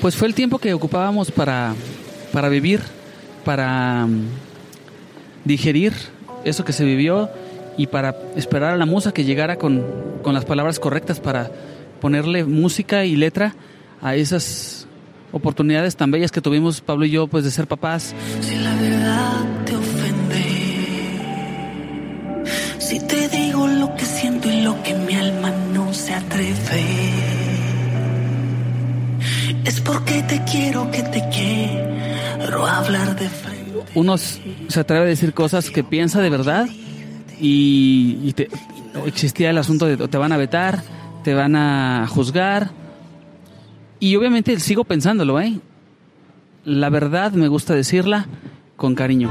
Pues fue el tiempo que ocupábamos para, para vivir, para mm, digerir eso que se vivió y para esperar a la musa que llegara con, con las palabras correctas para ponerle música y letra a esas oportunidades tan bellas que tuvimos Pablo y yo pues de ser papás. Si la verdad te ofende, si te digo lo que siento y lo que mi alma no se atreve, es porque te quiero que te quiero hablar de frente. Uno se atreve a decir cosas que piensa de verdad y, y te- existía el asunto de te van a vetar, te van a juzgar y obviamente sigo pensándolo, ¿eh? La verdad me gusta decirla con cariño.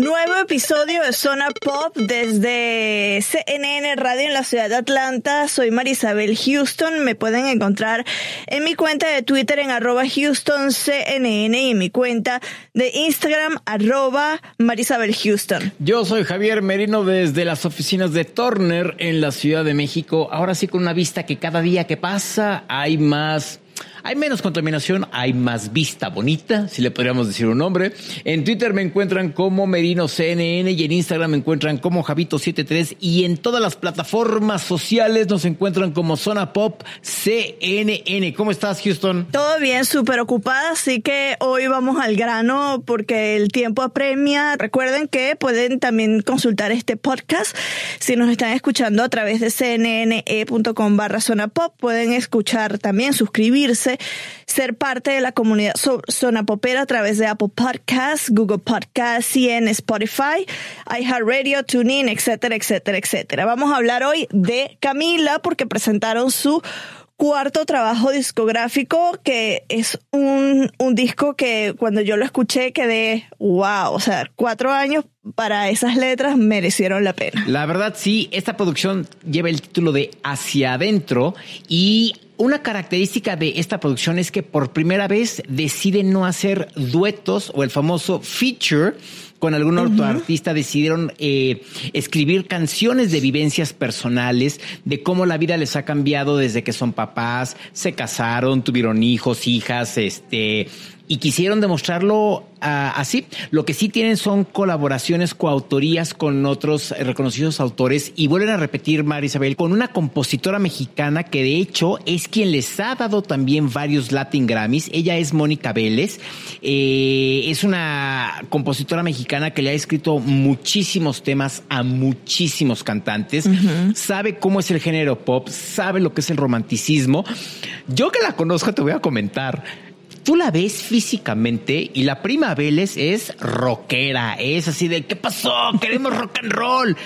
Nuevo episodio de Zona Pop desde CNN Radio en la ciudad de Atlanta. Soy Marisabel Houston. Me pueden encontrar en mi cuenta de Twitter en arroba HoustonCNN y en mi cuenta de Instagram arroba Marisabel Houston. Yo soy Javier Merino desde las oficinas de Turner en la Ciudad de México. Ahora sí con una vista que cada día que pasa hay más... Hay menos contaminación, hay más vista bonita, si le podríamos decir un nombre. En Twitter me encuentran como Merino CNN y en Instagram me encuentran como Javito73 y en todas las plataformas sociales nos encuentran como Zona Pop CNN. ¿Cómo estás, Houston? Todo bien, súper ocupada, así que hoy vamos al grano porque el tiempo apremia. Recuerden que pueden también consultar este podcast si nos están escuchando a través de cnne.com barra zona pop. Pueden escuchar también, suscribirse, ser parte de la comunidad zona popera a través de Apple Podcasts, Google Podcasts en Spotify, iHeartRadio, TuneIn, etcétera, etcétera, etcétera. Vamos a hablar hoy de Camila porque presentaron su cuarto trabajo discográfico que es un, un disco que cuando yo lo escuché quedé wow, o sea, cuatro años para esas letras merecieron la pena. La verdad, sí, esta producción lleva el título de Hacia Adentro y una característica de esta producción es que por primera vez deciden no hacer duetos o el famoso feature con algún otro artista decidieron eh, escribir canciones de vivencias personales, de cómo la vida les ha cambiado desde que son papás, se casaron, tuvieron hijos, hijas, este, y quisieron demostrarlo ah, así. Lo que sí tienen son colaboraciones, coautorías con otros eh, reconocidos autores y vuelven a repetir, Marisabel, con una compositora mexicana que de hecho es quien les ha dado también varios Latin Grammys. Ella es Mónica Vélez. Eh, es una compositora mexicana que le ha escrito muchísimos temas a muchísimos cantantes. Sabe cómo es el género pop, sabe lo que es el romanticismo. Yo que la conozco te voy a comentar. Tú la ves físicamente y la prima Vélez es rockera, es así de ¿qué pasó? Queremos rock and roll.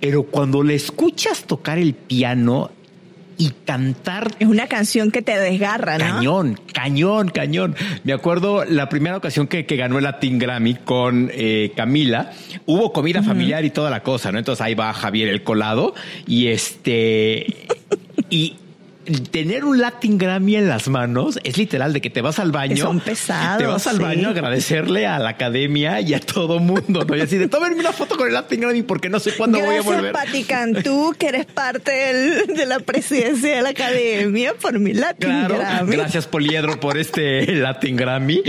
Pero cuando le escuchas tocar el piano y cantar Es una canción que te desgarra, ¿no? Cañón, cañón, cañón. Me acuerdo la primera ocasión que, que ganó el Latin Grammy con eh, Camila, hubo comida familiar y toda la cosa, ¿no? Entonces ahí va Javier el colado y este y tener un Latin Grammy en las manos es literal de que te vas al baño, son pesados, te vas al sí. baño a agradecerle a la academia y a todo mundo, ¿no? Y así de tómenme una foto con el Latin Grammy porque no sé cuándo voy a volver. Pati Cantú, que eres parte del- de la presidencia de la academia por mi Latin Claro, Grammy. gracias Poliedro por este Latin Grammy.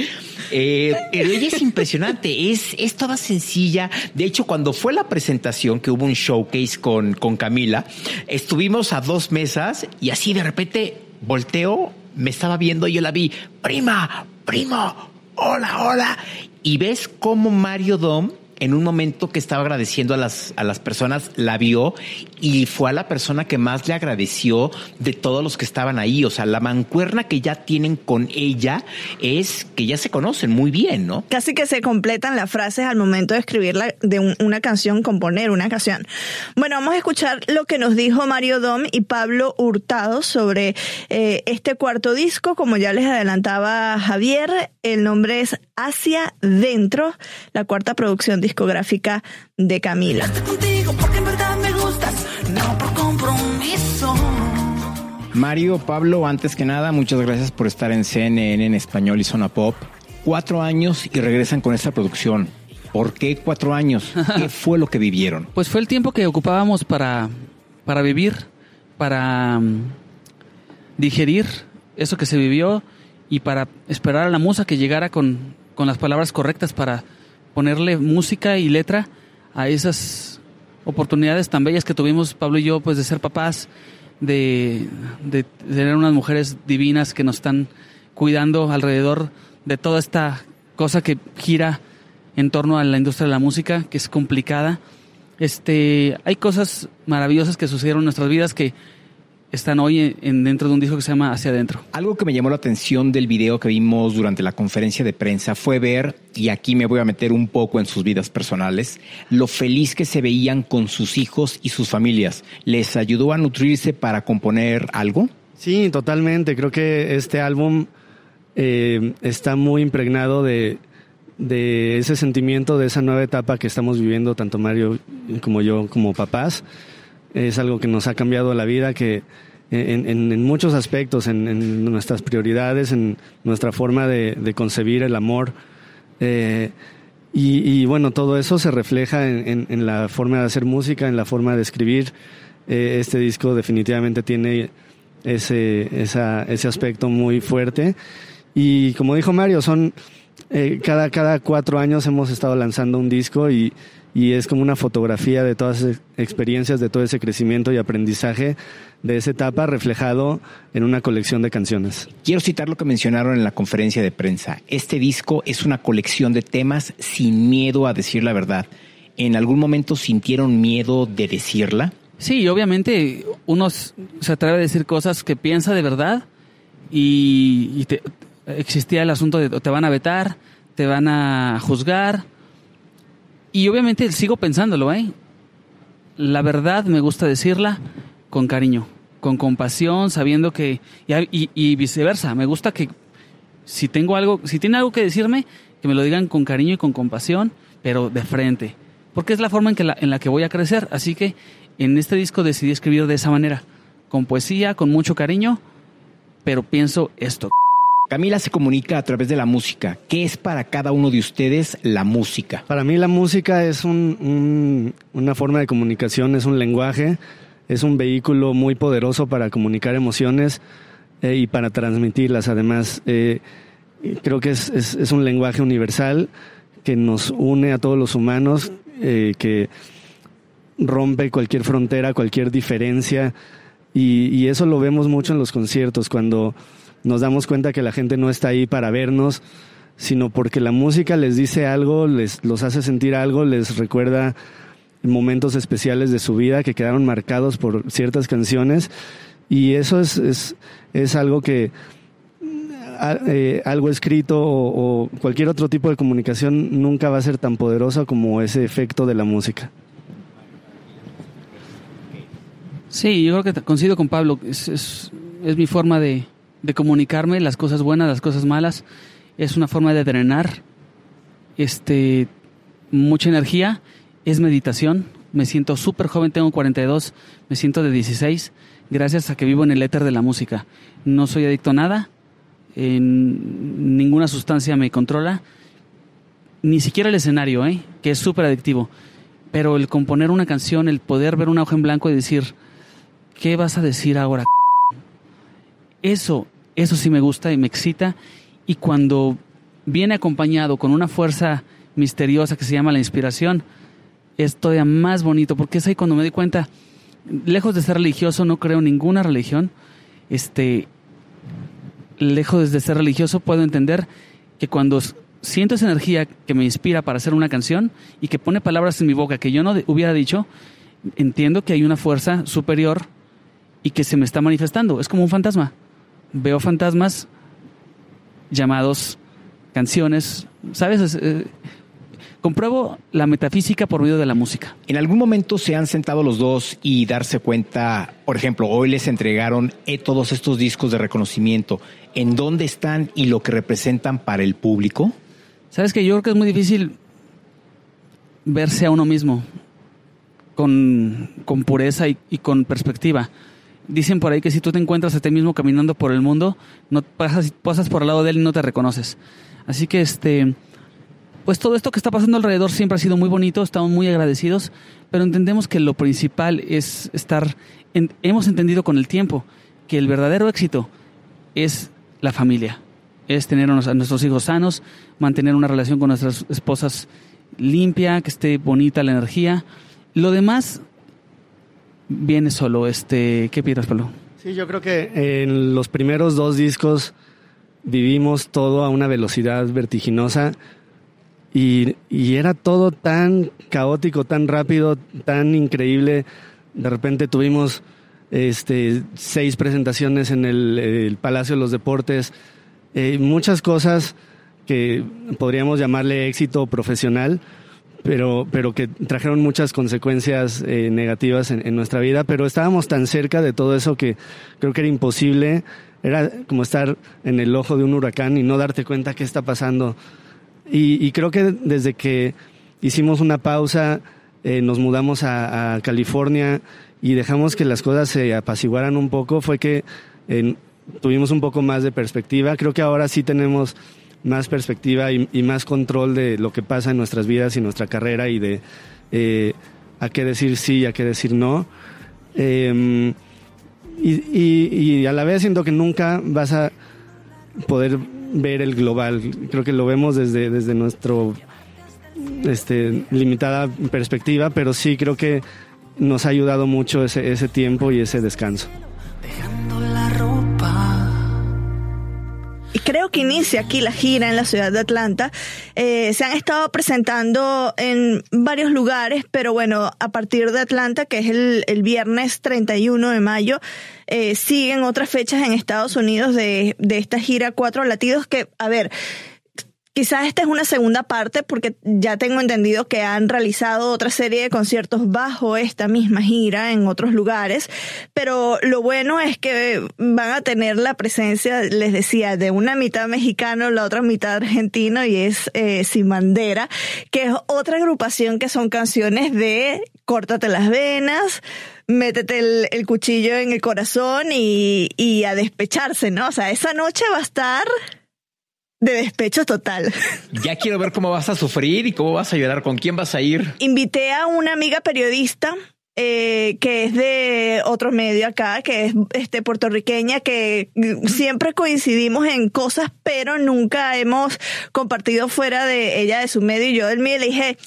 Eh, pero ella es impresionante, es, es toda sencilla. De hecho, cuando fue la presentación, que hubo un showcase con, con Camila, estuvimos a dos mesas y así de repente volteo, me estaba viendo y yo la vi, prima, primo, hola, hola. Y ves cómo Mario Dom en un momento que estaba agradeciendo a las, a las personas, la vio y fue a la persona que más le agradeció de todos los que estaban ahí. O sea, la mancuerna que ya tienen con ella es que ya se conocen muy bien, ¿no? Casi que se completan las frases al momento de escribir de una canción, componer una canción. Bueno, vamos a escuchar lo que nos dijo Mario Dom y Pablo Hurtado sobre eh, este cuarto disco. Como ya les adelantaba Javier, el nombre es Hacia Dentro, la cuarta producción discográfica de Camila. Mario, Pablo, antes que nada, muchas gracias por estar en CNN en español y Zona Pop. Cuatro años y regresan con esta producción. ¿Por qué cuatro años? ¿Qué fue lo que vivieron? Pues fue el tiempo que ocupábamos para, para vivir, para mm, digerir eso que se vivió y para esperar a la musa que llegara con, con las palabras correctas para ponerle música y letra a esas oportunidades tan bellas que tuvimos Pablo y yo, pues de ser papás, de, tener unas mujeres divinas que nos están cuidando alrededor de toda esta cosa que gira en torno a la industria de la música, que es complicada. Este, hay cosas maravillosas que sucedieron en nuestras vidas que están hoy en, dentro de un disco que se llama Hacia Adentro. Algo que me llamó la atención del video que vimos durante la conferencia de prensa fue ver, y aquí me voy a meter un poco en sus vidas personales, lo feliz que se veían con sus hijos y sus familias. ¿Les ayudó a nutrirse para componer algo? Sí, totalmente. Creo que este álbum eh, está muy impregnado de, de ese sentimiento, de esa nueva etapa que estamos viviendo, tanto Mario como yo como papás es algo que nos ha cambiado la vida, que en, muchos aspectos, en, nuestras prioridades, en nuestra forma de, concebir el amor. Eh, y, bueno, todo eso se refleja en, la forma de hacer música, en la forma de escribir. Eh, este disco definitivamente tiene ese, ese aspecto muy fuerte. Y como dijo Mario, son eh, cada, cada cuatro años hemos estado lanzando un disco y, y es como una fotografía de todas esas experiencias, de todo ese crecimiento y aprendizaje de esa etapa reflejado en una colección de canciones. Quiero citar lo que mencionaron en la conferencia de prensa. Este disco es una colección de temas sin miedo a decir la verdad. ¿En algún momento sintieron miedo de decirla? Sí, obviamente uno se atreve a decir cosas que piensa de verdad y, existía el asunto de te van a vetar, te van a juzgar, y obviamente sigo pensándolo, ¿eh? La verdad me gusta decirla con cariño, con compasión, sabiendo que... Y, viceversa, me gusta que si tengo algo, si tiene algo que decirme, que me lo digan con cariño y con compasión, pero de frente. Porque es la forma en, que en la que voy a crecer. Así que en este disco decidí escribir de esa manera, con poesía, con mucho cariño, pero pienso esto. Camila se comunica a través de la música. ¿Qué es para cada uno de ustedes la música? Para mí la música es una forma de comunicación, es un lenguaje, es un vehículo muy poderoso para comunicar emociones eh, y para transmitirlas. Además, eh, creo que es, un lenguaje universal que nos une a todos los humanos, eh, que rompe cualquier frontera, cualquier diferencia. y eso lo vemos mucho en los conciertos, cuando nos damos cuenta que la gente no está ahí para vernos, sino porque la música les dice algo, les los hace sentir algo, les recuerda momentos especiales de su vida que quedaron marcados por ciertas canciones y eso es, es, algo que eh, algo escrito o, cualquier otro tipo de comunicación nunca va a ser tan poderosa como ese efecto de la música. Sí, yo creo que coincido con Pablo, es, es mi forma de, de comunicarme las cosas buenas, las cosas malas. Es una forma de drenar este, mucha energía. Es meditación. Me siento súper joven, tengo 42, me siento de 16, gracias a que vivo en el éter de la música. No soy adicto a nada, en ninguna sustancia me controla, ni siquiera el escenario, ¿eh? que es súper adictivo. Pero el componer una canción, el poder ver una hoja en blanco y decir, ¿qué vas a decir ahora? Eso eso sí me gusta y me excita. Y cuando viene acompañado con una fuerza misteriosa que se llama la inspiración, es todavía más bonito, porque es ahí cuando me di cuenta, lejos de ser religioso, no creo en ninguna religión, este, lejos de ser religioso, puedo entender que cuando siento esa energía que me inspira para hacer una canción y que pone palabras en mi boca que yo no hubiera dicho, entiendo que hay una fuerza superior y que se me está manifestando. Es como un fantasma. Veo fantasmas llamados canciones, ¿sabes? Eh, compruebo la metafísica por medio de la música. ¿En algún momento se han sentado los dos y darse cuenta, por ejemplo, hoy les entregaron eh, todos estos discos de reconocimiento, en dónde están y lo que representan para el público? Sabes que yo creo que es muy difícil verse a uno mismo con, pureza y, con perspectiva. Dicen por ahí que si tú te encuentras a ti mismo caminando por el mundo, no pasas, pasas por el lado de él y no te reconoces. Así que este, pues todo esto que está pasando alrededor siempre ha sido muy bonito, estamos muy agradecidos, pero entendemos que lo principal es estar, hemos entendido con el tiempo que el verdadero éxito es la familia, es tener a nuestros hijos sanos, mantener una relación con nuestras esposas limpia, que esté bonita la energía. Lo demás viene solo. Este, ¿Qué piensas, Pablo? Sí, yo creo que en los primeros dos discos vivimos todo a una velocidad vertiginosa y, y era todo tan caótico, tan rápido, tan increíble. De repente tuvimos este, seis presentaciones en el Palacio de los Deportes, eh, muchas cosas que podríamos llamarle éxito profesional, pero, pero que trajeron muchas consecuencias eh, negativas en, nuestra vida, pero estábamos tan cerca de todo eso que creo que era imposible, era como estar en el ojo de un huracán y no darte cuenta qué está pasando. Y, creo que desde que hicimos una pausa, eh, nos mudamos a, California y dejamos que las cosas se apaciguaran un poco, fue que tuvimos un poco más de perspectiva. Creo que ahora sí tenemos más perspectiva y, más control de lo que pasa en nuestras vidas y nuestra carrera y de eh, a qué decir sí y a qué decir no. Em, y, a la vez siento que nunca vas a poder ver el global. Creo que lo vemos desde, desde nuestro este, limitada perspectiva, pero sí creo que nos ha ayudado mucho ese, ese tiempo y ese descanso. Creo que inicia aquí la gira en la ciudad de Atlanta. Eh, se han estado presentando en varios lugares, pero bueno, a partir de Atlanta, que es el, el viernes 31 de mayo, eh, siguen otras fechas en Estados Unidos de, de esta gira Cuatro Latidos que, a ver, Quizás esta es una segunda parte porque ya tengo entendido que han realizado otra serie de conciertos bajo esta misma gira en otros lugares, pero lo bueno es que van a tener la presencia, les decía, de una mitad mexicano, la otra mitad argentino y es eh, Sin Bandera, que es otra agrupación que son canciones de Córtate las venas, métete el, cuchillo en el corazón y, y a despecharse, ¿no? O sea, esa noche va a estar de despecho total. Ya quiero ver cómo vas a sufrir y cómo vas a llorar, con quién vas a ir. Invité a una amiga periodista eh, que es de otro medio acá, que es este puertorriqueña, que siempre coincidimos en cosas, pero nunca hemos compartido fuera de ella de su medio y yo del mío le dije,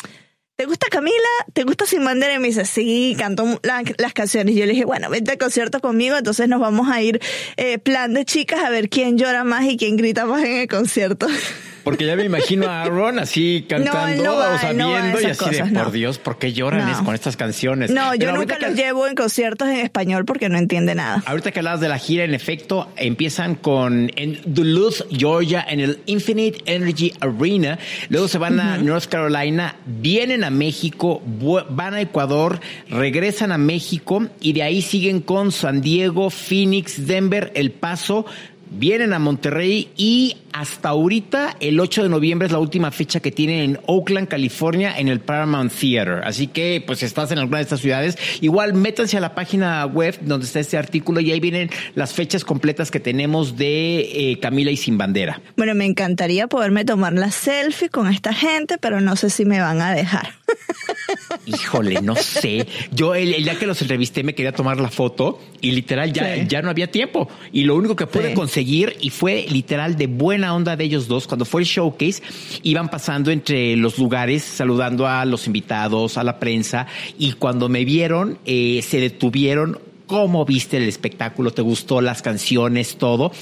¿te gusta Camila? ¿Te gusta Sin Bandera? Y me dice, sí, canto las canciones. Yo le dije, bueno, vente al concierto conmigo, entonces nos vamos a ir eh, plan de chicas a ver quién llora más y quién grita más en el concierto. Porque ya me imagino a Aaron así cantando, o sea, viendo y así de, por Dios, ¿por qué lloran con estas canciones? No, yo nunca los llevo en conciertos en español porque no entiende nada. Ahorita que hablas de la gira, en efecto, empiezan con en Duluth, Georgia, en el Infinite Energy Arena. Luego se van a North Carolina, vienen a México, van a Ecuador, regresan a México y de ahí siguen con San Diego, Phoenix, Denver, El Paso, vienen a Monterrey y hasta ahorita el 8 de noviembre es la última fecha que tienen en Oakland, California, en el Paramount Theater. Así que pues estás en alguna de estas ciudades, igual métanse a la página web donde está este artículo y ahí vienen las fechas completas que tenemos de eh, Camila y Sin Bandera. Bueno, me encantaría poderme tomar la selfie con esta gente, pero no sé si me van a dejar. Híjole, no sé. Yo el, el día que los entrevisté me quería tomar la foto y literal ya, Sí. ya no había tiempo. Y lo único que pude Sí. conseguir y fue literal de buena onda de ellos dos, cuando fue el showcase, iban pasando entre los lugares saludando a los invitados, a la prensa y cuando me vieron eh, se detuvieron. ¿Cómo viste el espectáculo? ¿Te gustó las canciones, todo?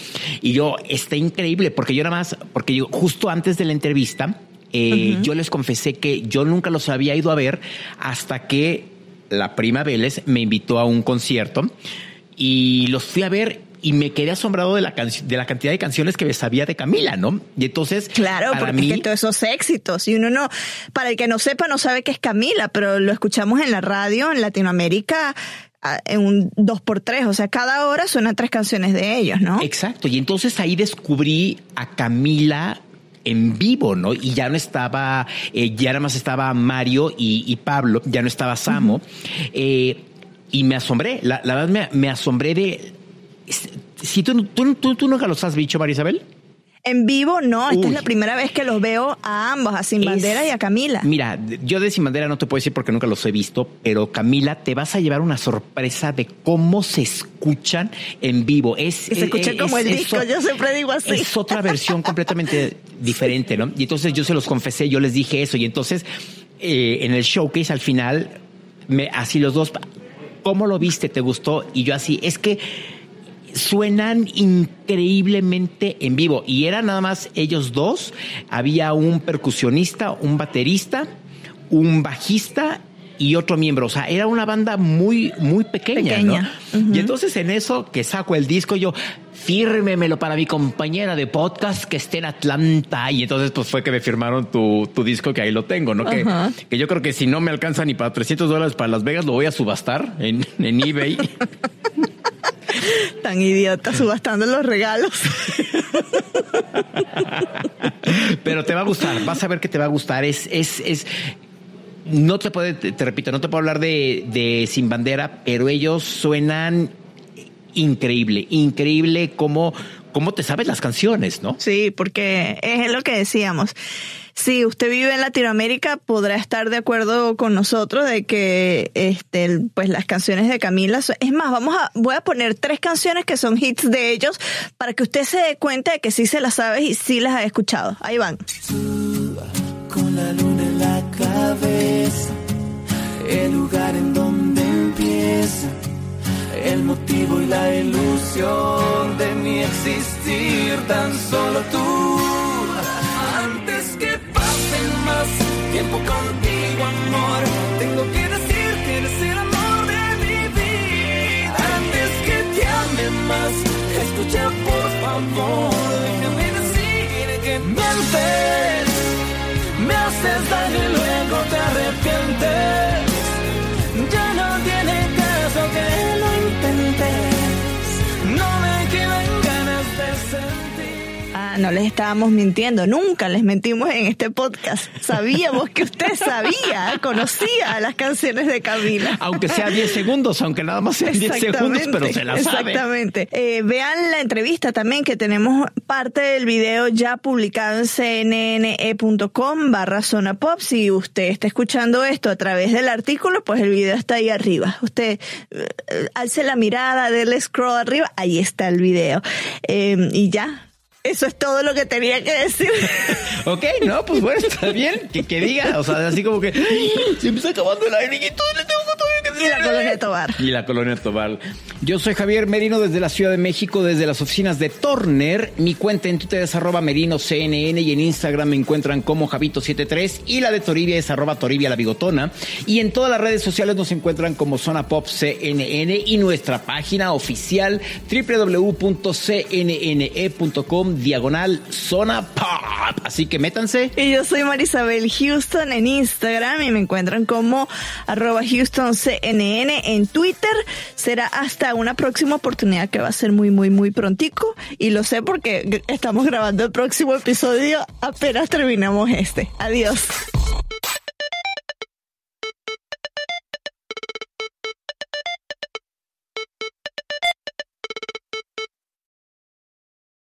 Y yo, está increíble, porque yo nada más, porque yo justo antes de la entrevista, eh, yo les confesé que yo nunca los había ido a ver hasta que la prima Vélez me invitó a un concierto y los fui a ver y me quedé asombrado de la, de la cantidad de canciones que me sabía de Camila, ¿no? Y entonces, Claro, para porque mí, es que todos esos éxitos. Y uno no, para el que no sepa, no sabe que es Camila, pero lo escuchamos en la radio en Latinoamérica ah, en un dos por tres. O sea, cada hora suenan tres canciones de ellos, ¿no? Exacto. Y entonces ahí descubrí a Camila en vivo, ¿no? Y ya no estaba, eh, ya nada más estaba Mario y, y Pablo, ya no estaba Samo. Eh, y me asombré, la, la verdad me, me asombré de... Si tú, tú, tú, tú nunca los has dicho, María Isabel. En vivo, no. Esta Uy. es la primera vez que los veo a ambos, a Sin Es- Bandera y a Camila. Mira, yo de Sin Bandera no te puedo decir porque nunca los he visto, pero Camila, te vas a llevar una sorpresa de cómo se escuchan en vivo. Es, se escucha es- como el disco, yo siempre digo así. Es otra versión completamente diferente, ¿no? Y entonces yo se los confesé, yo les dije eso. Y entonces eh, en el showcase al final, me, así los dos, ¿cómo lo viste? ¿Te gustó? Y yo así, es que suenan increíblemente en vivo. Y eran nada más ellos dos. Había un percusionista, un baterista, un bajista y otro miembro. O sea, era una banda muy, muy pequeña. Pequeña. ¿no? Y entonces en eso que saco el disco, yo fírmemelo para mi compañera de podcast que esté en Atlanta. Y entonces pues fue que me firmaron tu, tu disco que ahí lo tengo, ¿no? Que, que yo creo que si no me alcanza ni para 300 dólares para Las Vegas, lo voy a subastar en, en eBay. Tan idiota, subastando los regalos. Pero te va a gustar, vas a ver que te va a gustar. Es, es, es. No te puede, te, te repito, no te puedo hablar de, de Sin Bandera, pero ellos suenan increíble, increíble cómo, cómo te sabes las canciones, ¿no? Sí, porque es lo que decíamos. Si usted vive en Latinoamérica, podrá estar de acuerdo con nosotros de que este, pues las canciones de Camila. son- Es más, vamos a, voy a poner tres canciones que son hits de ellos para que usted se dé cuenta de que sí se las sabe y sí las ha escuchado. Ahí van. con la luna en la cabeza, el lugar en donde empieza, el motivo y la ilusión de mi existir, tan solo tú. Que pase más tiempo contigo, amor, tengo que decir que eres el amor de mi vida. Antes que te ame más, escucha por favor, déjame decir que mientes. Me haces daño y luego te arrepientes. No les estábamos mintiendo, nunca les mentimos en este podcast. Sabíamos que usted sabía, conocía las canciones de Camila. Aunque sea 10 segundos, aunque nada más sean 10 segundos, pero se la sabe. Exactamente. Eh, vean la entrevista también que tenemos parte del video ya publicado en cnne.com barra zona pop. Si usted está escuchando esto a través del artículo, pues el video está ahí arriba. Usted eh, alce la mirada, déle scroll arriba, ahí está el video. Eh, y ya. Eso es todo lo que tenía que decir. Ok, no, pues bueno, está bien. Que, que diga, o sea, así como que se me está acabando el aire y todo le tengo que y la colonia Tobar. Y la colonia Tobar. Yo soy Javier Merino desde la Ciudad de México, desde las oficinas de Turner. Mi cuenta en Twitter es arroba merino CNN y en Instagram me encuentran como Javito73 y la de Toribia es arroba Toribia la bigotona. Y en todas las redes sociales nos encuentran como Zona Pop CNN y nuestra página oficial www.cnne.com diagonal Zona Pop. Así que métanse. Y yo soy Marisabel Houston en Instagram y me encuentran como arroba HoustonCNN en Twitter. Será hasta una próxima oportunidad que va a ser muy, muy, muy prontico. Y lo sé porque estamos grabando el próximo episodio apenas terminamos este. Adiós.